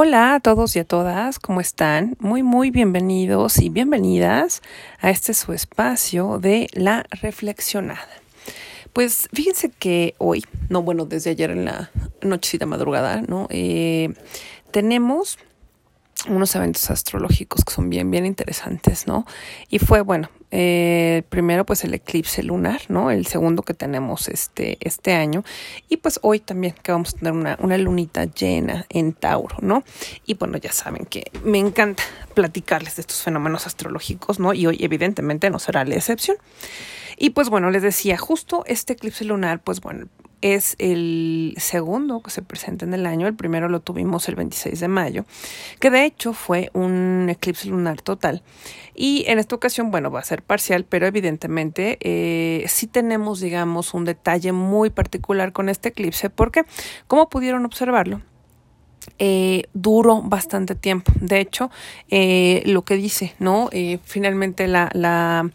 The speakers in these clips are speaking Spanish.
Hola a todos y a todas, ¿cómo están? Muy, muy bienvenidos y bienvenidas a este su espacio de la reflexionada. Pues fíjense que hoy, no bueno, desde ayer en la nochecita madrugada, ¿no? Eh, tenemos unos eventos astrológicos que son bien, bien interesantes, ¿no? Y fue, bueno, eh, primero pues el eclipse lunar, ¿no? El segundo que tenemos este, este año. Y pues hoy también que vamos a tener una, una lunita llena en Tauro, ¿no? Y bueno, ya saben que me encanta platicarles de estos fenómenos astrológicos, ¿no? Y hoy evidentemente no será la excepción. Y pues bueno, les decía, justo este eclipse lunar, pues bueno, es el segundo que se presenta en el año. El primero lo tuvimos el 26 de mayo, que de hecho fue un eclipse lunar total. Y en esta ocasión, bueno, va a ser parcial, pero evidentemente eh, sí tenemos, digamos, un detalle muy particular con este eclipse, porque, como pudieron observarlo, eh, duró bastante tiempo. De hecho, eh, lo que dice, ¿no? Finalmente la, la,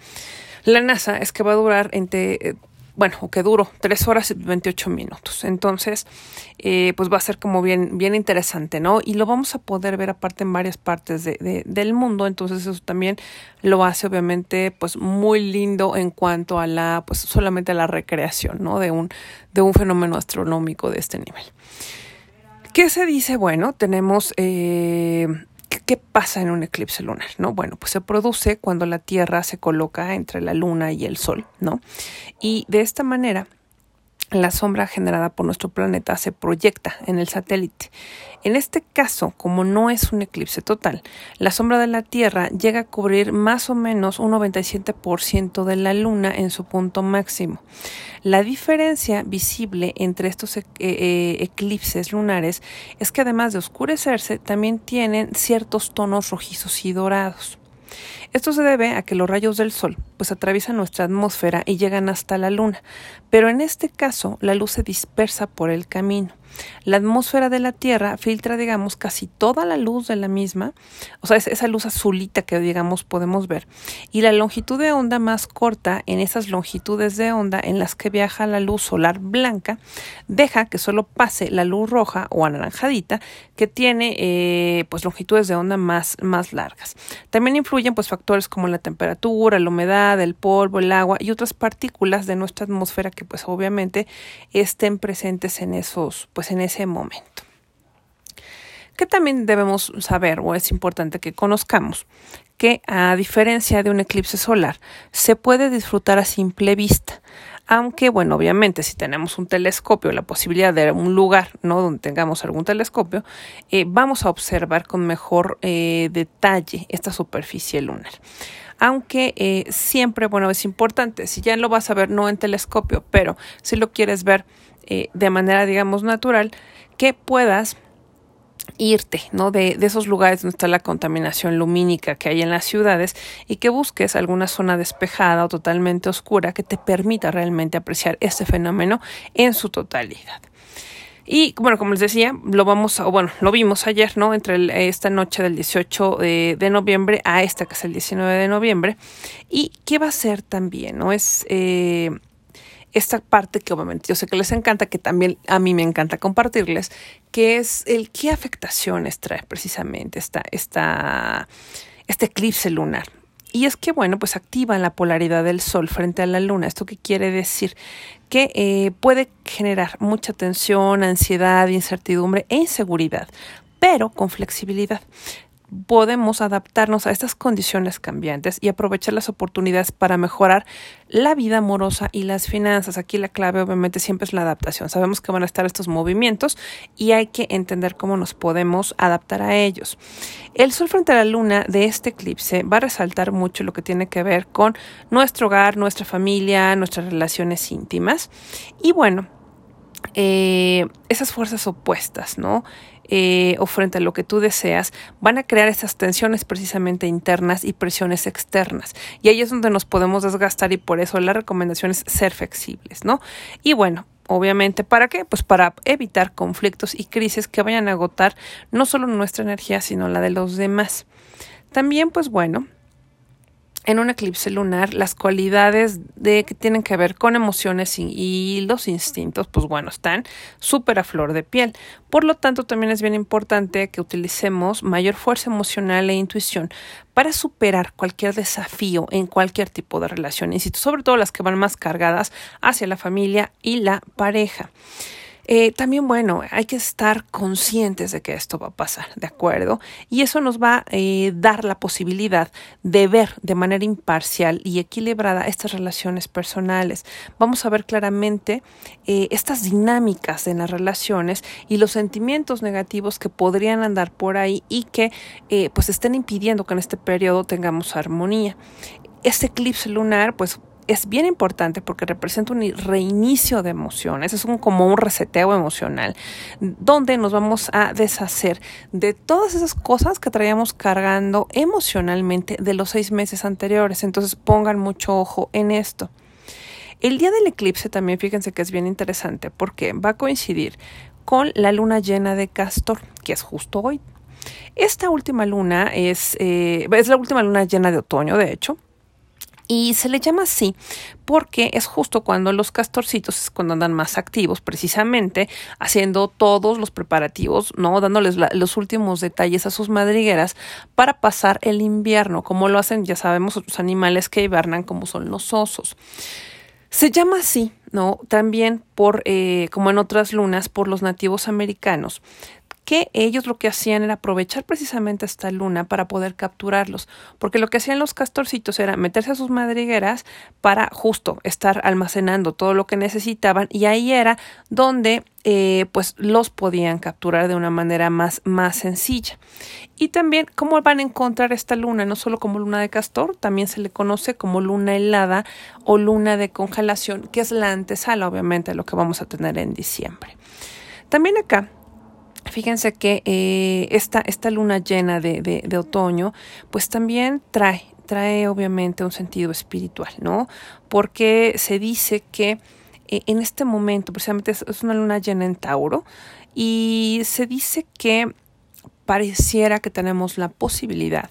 la NASA es que va a durar entre bueno, o que duró tres horas y 28 minutos. Entonces, eh, pues va a ser como bien, bien interesante, ¿no? Y lo vamos a poder ver aparte en varias partes de, del mundo. Entonces, eso también lo hace obviamente, pues muy lindo en cuanto a la, pues solamente a la recreación, ¿no? De un, de un fenómeno astronómico de este nivel. ¿Qué se dice? Bueno, tenemos eh, ¿Qué pasa en un eclipse lunar? ¿no? Bueno, pues se produce cuando la Tierra se coloca entre la Luna y el Sol, ¿no? Y de esta manera la sombra generada por nuestro planeta se proyecta en el satélite. En este caso, como no es un eclipse total, la sombra de la Tierra llega a cubrir más o menos un 97% de la Luna en su punto máximo. La diferencia visible entre estos e-, eh, eclipses lunares es que además de oscurecerse, también tienen ciertos tonos rojizos y dorados. Esto se debe a que los rayos del Sol pues atraviesan nuestra atmósfera y llegan hasta la Luna, pero en este caso la luz se dispersa por el camino. La atmósfera de la Tierra filtra, digamos, casi toda la luz de la misma, o sea, es esa luz azulita que, digamos, podemos ver. Y la longitud de onda más corta en esas longitudes de onda en las que viaja la luz solar blanca, deja que solo pase la luz roja o anaranjadita, que tiene, eh, pues, longitudes de onda más, más largas. También influyen, pues, factores como la temperatura, la humedad, el polvo, el agua y otras partículas de nuestra atmósfera que, pues, obviamente estén presentes en esos, pues, en ese momento. Que también debemos saber o es importante que conozcamos que a diferencia de un eclipse solar se puede disfrutar a simple vista. Aunque, bueno, obviamente, si tenemos un telescopio, la posibilidad de un lugar, ¿no? Donde tengamos algún telescopio, eh, vamos a observar con mejor eh, detalle esta superficie lunar aunque eh, siempre, bueno, es importante, si ya lo vas a ver no en telescopio, pero si lo quieres ver de manera, digamos, natural, que puedas irte, ¿no? De, de, esos lugares donde está la contaminación lumínica que hay en las ciudades y que busques alguna zona despejada o totalmente oscura que te permita realmente apreciar este fenómeno en su totalidad. Y bueno, como les decía, lo vamos a, bueno, lo vimos ayer, ¿no? Entre esta noche del 18 de, de, noviembre a esta que es el 19 de noviembre. ¿Y qué va a ser también, no? Es eh, esta parte que obviamente yo sé que les encanta, que también a mí me encanta compartirles, que es el qué afectaciones trae precisamente esta, esta, este eclipse lunar. Y es que, bueno, pues activa la polaridad del Sol frente a la Luna. ¿Esto qué quiere decir? Que eh, puede generar mucha tensión, ansiedad, incertidumbre e inseguridad, pero con flexibilidad podemos adaptarnos a estas condiciones cambiantes y aprovechar las oportunidades para mejorar la vida amorosa y las finanzas. Aquí la clave obviamente siempre es la adaptación. Sabemos que van a estar estos movimientos y hay que entender cómo nos podemos adaptar a ellos. El sol frente a la luna de este eclipse va a resaltar mucho lo que tiene que ver con nuestro hogar, nuestra familia, nuestras relaciones íntimas. Y bueno, eh, esas fuerzas opuestas, ¿no? Eh, o frente a lo que tú deseas, van a crear esas tensiones precisamente internas y presiones externas. Y ahí es donde nos podemos desgastar y por eso la recomendación es ser flexibles, ¿no? Y bueno, obviamente, ¿para qué? Pues para evitar conflictos y crisis que vayan a agotar no solo nuestra energía, sino la de los demás. También, pues bueno, en un eclipse lunar las cualidades de que tienen que ver con emociones y, los instintos, pues bueno, están súper a flor de piel. Por lo tanto, también es bien importante que utilicemos mayor fuerza emocional e intuición para superar cualquier desafío en cualquier tipo de relación, insisto, sobre todo las que van más cargadas hacia la familia y la pareja. Eh, también, bueno, hay que estar conscientes de que esto va a pasar, ¿de acuerdo? Y eso nos va a eh, dar la posibilidad de ver de manera imparcial y equilibrada estas relaciones personales. Vamos a ver claramente eh, estas dinámicas en las relaciones y los sentimientos negativos que podrían andar por ahí y que pues estén impidiendo que en este periodo tengamos armonía. Este eclipse lunar, pues es bien importante porque representa un reinicio de emociones, es un, como un reseteo emocional, donde nos vamos a deshacer de todas esas cosas que traíamos cargando emocionalmente de los seis meses anteriores. Entonces pongan mucho ojo en esto. El día del eclipse también fíjense que es bien interesante porque va a coincidir con la luna llena de Castor, que es justo hoy. Esta última luna es, eh, es la última luna llena de otoño, de hecho, y se le llama así porque es justo cuando los castorcitos es cuando andan más activos, precisamente haciendo todos los preparativos, ¿no? Dándoles los últimos detalles a sus madrigueras para pasar el invierno, como lo hacen, ya sabemos, otros animales que hibernan, como son los osos. Se llama así, ¿no? También por, eh, como en otras lunas, por los nativos americanos, que ellos lo que hacían era aprovechar precisamente esta luna para poder capturarlos, porque lo que hacían los castorcitos era meterse a sus madrigueras para justo estar almacenando todo lo que necesitaban y ahí era donde eh, pues los podían capturar de una manera más, más sencilla. Y también, ¿cómo van a encontrar esta luna? No solo como luna de castor, también se le conoce como luna helada o luna de congelación, que es la antesala, obviamente, de lo que vamos a tener en diciembre. También acá Fíjense que eh, esta, esta, luna llena de, de, otoño, pues también trae, trae obviamente un sentido espiritual, ¿no? Porque se dice que eh, en este momento, precisamente es una luna llena en Tauro, y se dice que pareciera que tenemos la posibilidad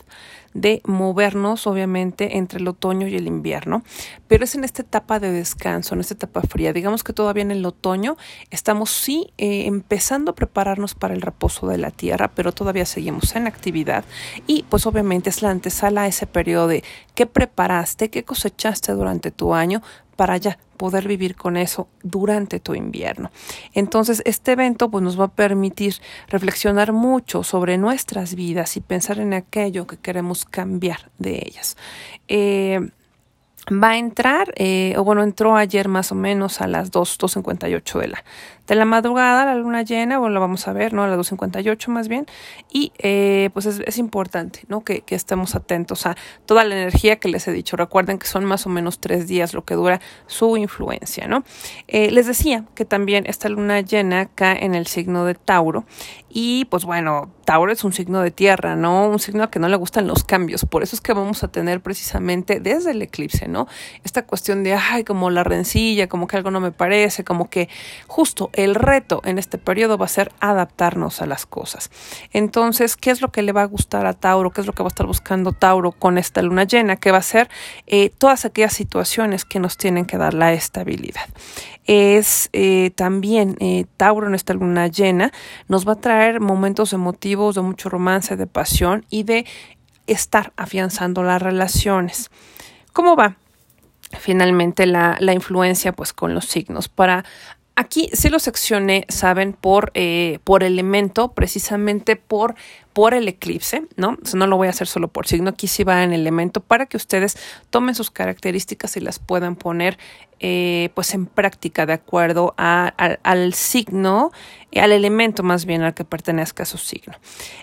de movernos, obviamente, entre el otoño y el invierno, pero es en esta etapa de descanso, en esta etapa fría. Digamos que todavía en el otoño estamos sí eh, empezando a prepararnos para el reposo de la tierra, pero todavía seguimos en actividad y pues obviamente es la antesala a ese periodo de qué preparaste, qué cosechaste durante tu año para ya poder vivir con eso durante tu invierno. Entonces, este evento pues, nos va a permitir reflexionar mucho sobre nuestras vidas y pensar en aquello que queremos cambiar de ellas. Eh, va a entrar, eh, o bueno, entró ayer más o menos a las 2, 2.58 de la, de la madrugada, la luna llena, bueno, la vamos a ver, ¿no? A las 2.58 más bien, y eh, pues es, importante, ¿no? Que, que, estemos atentos a toda la energía que les he dicho. Recuerden que son más o menos tres días lo que dura su influencia, ¿no? Eh, les decía que también esta luna llena cae en el signo de Tauro, y pues bueno, Tauro es un signo de tierra, ¿no? Un signo que no le gustan los cambios. Por eso es que vamos a tener precisamente desde el eclipse, ¿no? Esta cuestión de, ay, como la rencilla, como que algo no me parece, como que justo el reto en este periodo va a ser adaptarnos a las cosas. Entonces, ¿qué es lo que le va a gustar a Tauro? ¿Qué es lo que va a estar buscando Tauro con esta luna llena? Que va a ser eh, todas aquellas situaciones que nos tienen que dar la estabilidad es eh, también eh, Tauro en esta luna llena, nos va a traer momentos emotivos de mucho romance, de pasión y de estar afianzando las relaciones. ¿Cómo va? Finalmente la, la influencia pues con los signos para Aquí sí lo seccioné, saben, por, eh, por elemento, precisamente por por el eclipse, ¿no? No lo voy a hacer solo por signo, aquí sí va en elemento para que ustedes tomen sus características y las puedan poner eh, pues en práctica de acuerdo al signo, al elemento más bien al que pertenezca su signo.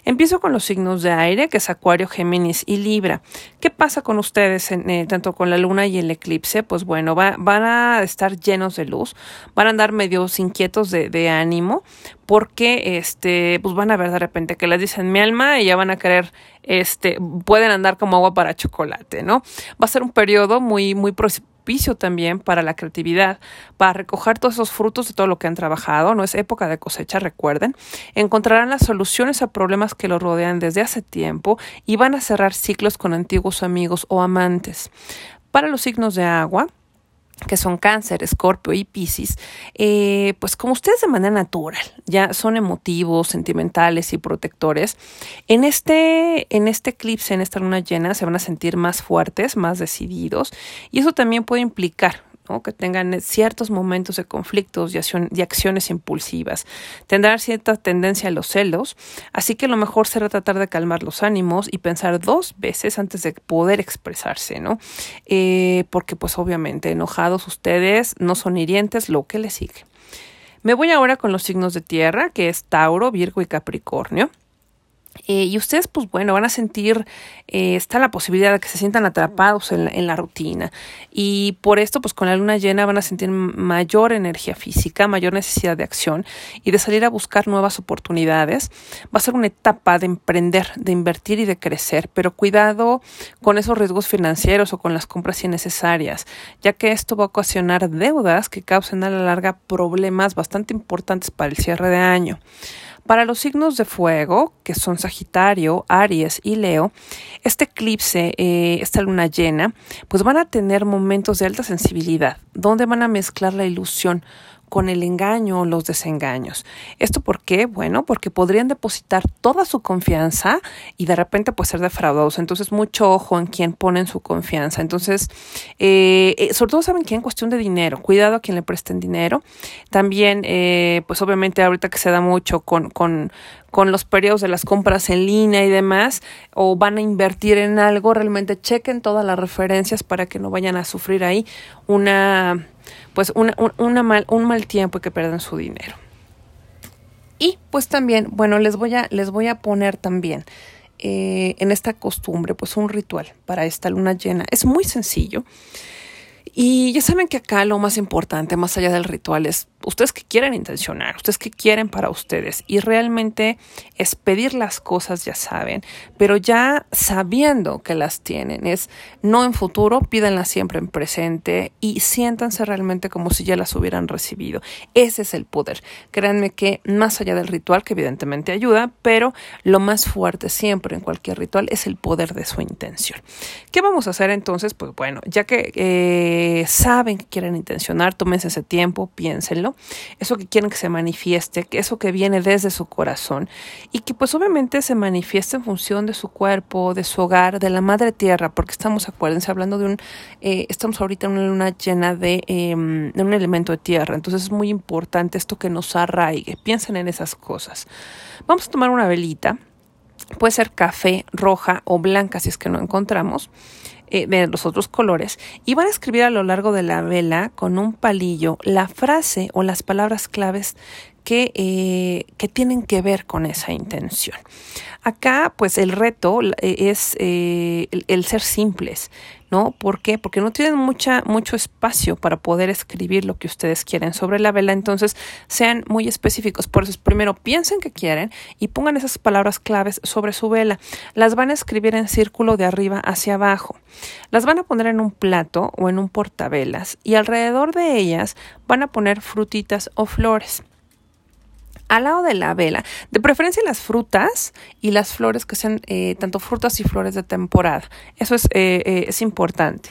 Empiezo con los signos de aire, que es Acuario, Géminis y Libra. ¿Qué pasa con ustedes eh, tanto con la luna y el eclipse? Pues bueno, van a estar llenos de luz, van a andar medios inquietos de ánimo, porque este, pues van a ver de repente que les dicen mi alma y ya van a querer, este, pueden andar como agua para chocolate, ¿no? Va a ser un periodo muy, muy propicio también para la creatividad, para recoger todos esos frutos de todo lo que han trabajado. No es época de cosecha, recuerden. Encontrarán las soluciones a problemas que los rodean desde hace tiempo y van a cerrar ciclos con antiguos amigos o amantes. Para los signos de agua, que son cáncer, escorpio y piscis, eh, pues como ustedes de manera natural ya son emotivos, sentimentales y protectores, en este, en este eclipse, en esta luna llena, se van a sentir más fuertes, más decididos, y eso también puede implicar que tengan ciertos momentos de conflictos y, acciones impulsivas. Tendrán cierta tendencia a los celos, así que lo mejor será tratar de calmar los ánimos y pensar dos veces antes de poder expresarse, ¿no? Eh, porque pues obviamente enojados ustedes no son hirientes, lo que les sigue. Me voy ahora con los signos de tierra, que es Tauro, Virgo y Capricornio. Eh, y ustedes, pues bueno, van a sentir, eh, está la posibilidad de que se sientan atrapados en la, en la, rutina. Y por esto, pues con la luna llena van a sentir mayor energía física, mayor necesidad de acción y de salir a buscar nuevas oportunidades. Va a ser una etapa de emprender, de invertir y de crecer, pero cuidado con esos riesgos financieros o con las compras innecesarias, ya que esto va a ocasionar deudas que causen a la larga problemas bastante importantes para el cierre de año. Para los signos de fuego, que son Sagitario, Aries y Leo, este eclipse, eh, esta luna llena, pues van a tener momentos de alta sensibilidad, donde van a mezclar la ilusión con el engaño o los desengaños. ¿Esto por qué? Bueno, porque podrían depositar toda su confianza y de repente pues ser defraudados. Entonces, mucho ojo en quién ponen su confianza. Entonces, eh, eh, sobre todo saben que en cuestión de dinero, cuidado a quien le presten dinero. También, eh, pues obviamente ahorita que se da mucho con, con, con los periodos de las compras en línea y demás, o van a invertir en algo, realmente chequen todas las referencias para que no vayan a sufrir ahí una pues una, mal, un mal tiempo y que pierdan su dinero. Y pues también, bueno, les voy a, les voy a poner también eh, en esta costumbre, pues un ritual para esta luna llena. Es muy sencillo. Y ya saben que acá lo más importante, más allá del ritual, es ustedes que quieren intencionar, ustedes que quieren para ustedes. Y realmente es pedir las cosas, ya saben, pero ya sabiendo que las tienen. Es no en futuro, pídanlas siempre en presente y siéntanse realmente como si ya las hubieran recibido. Ese es el poder. Créanme que más allá del ritual, que evidentemente ayuda, pero lo más fuerte siempre en cualquier ritual es el poder de su intención. ¿Qué vamos a hacer entonces? Pues bueno, ya que eh, saben que quieren intencionar, tómense ese tiempo, piénsenlo. Eso que quieren que se manifieste, que eso que viene desde su corazón y que pues obviamente se manifieste en función de su cuerpo, de su hogar, de la madre tierra, porque estamos, acuérdense, hablando de un, eh, estamos ahorita en una luna llena em, de un elemento de tierra, entonces es muy importante esto que nos arraigue, piensen en esas cosas. Vamos a tomar una velita, puede ser café, roja o blanca si es que no encontramos eh, de los otros colores y van a escribir a lo largo de la vela con un palillo la frase o las palabras claves que, eh, que tienen que ver con esa intención. Acá, pues el reto eh, es eh, el, ser simples, ¿no? ¿Por qué? Porque no tienen mucha, mucho espacio para poder escribir lo que ustedes quieren sobre la vela, entonces sean muy específicos. Por eso, primero piensen que quieren y pongan esas palabras claves sobre su vela. Las van a escribir en círculo de arriba hacia abajo. Las van a poner en un plato o en un portavelas y alrededor de ellas van a poner frutitas o flores al lado de la vela. De preferencia las frutas y las flores que sean eh, tanto frutas y flores de temporada. Eso es, eh, eh, es importante.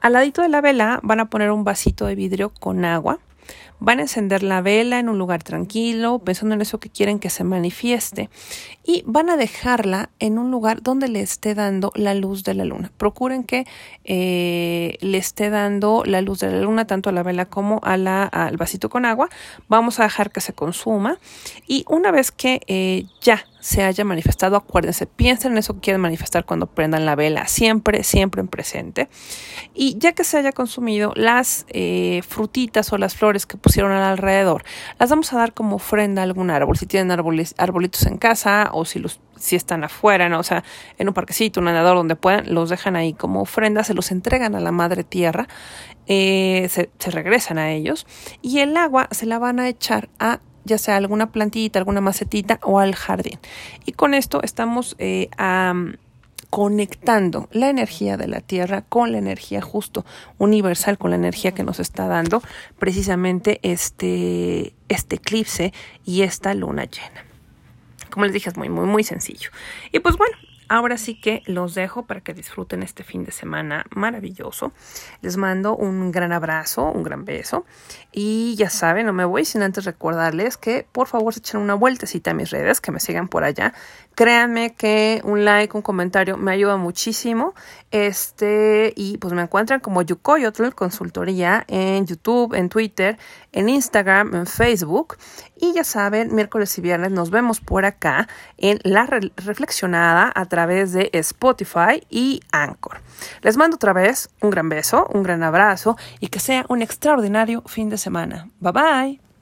Al ladito de la vela van a poner un vasito de vidrio con agua Van a encender la vela en un lugar tranquilo, pensando en eso que quieren que se manifieste, y van a dejarla en un lugar donde le esté dando la luz de la luna. Procuren que eh, le esté dando la luz de la luna tanto a la vela como a la, al vasito con agua. Vamos a dejar que se consuma y una vez que eh, ya se haya manifestado, acuérdense, piensen en eso que quieren manifestar cuando prendan la vela, siempre, siempre en presente. Y ya que se haya consumido, las eh, frutitas o las flores que pusieron alrededor, las vamos a dar como ofrenda a algún árbol. Si tienen árboles, arbolitos en casa o si los si están afuera, ¿no? o sea, en un parquecito, un nadador, donde puedan, los dejan ahí como ofrenda, se los entregan a la madre tierra, eh, se, se regresan a ellos y el agua se la van a echar a ya sea alguna plantita, alguna macetita o al jardín. Y con esto estamos eh, conectando la energía de la Tierra con la energía justo universal, con la energía que nos está dando precisamente este, este eclipse y esta luna llena. Como les dije, es muy, muy, muy sencillo. Y pues bueno, Ahora sí que los dejo para que disfruten este fin de semana maravilloso. Les mando un gran abrazo, un gran beso. Y ya saben, no me voy sin antes recordarles que por favor se echen una vueltecita a mis redes, que me sigan por allá. Créanme que un like, un comentario me ayuda muchísimo. Este, y pues me encuentran como Yukoyotl Consultoría en YouTube, en Twitter, en Instagram, en Facebook. Y ya saben, miércoles y viernes nos vemos por acá en La Reflexionada a través de Spotify y Anchor. Les mando otra vez un gran beso, un gran abrazo y que sea un extraordinario fin de semana. Bye bye.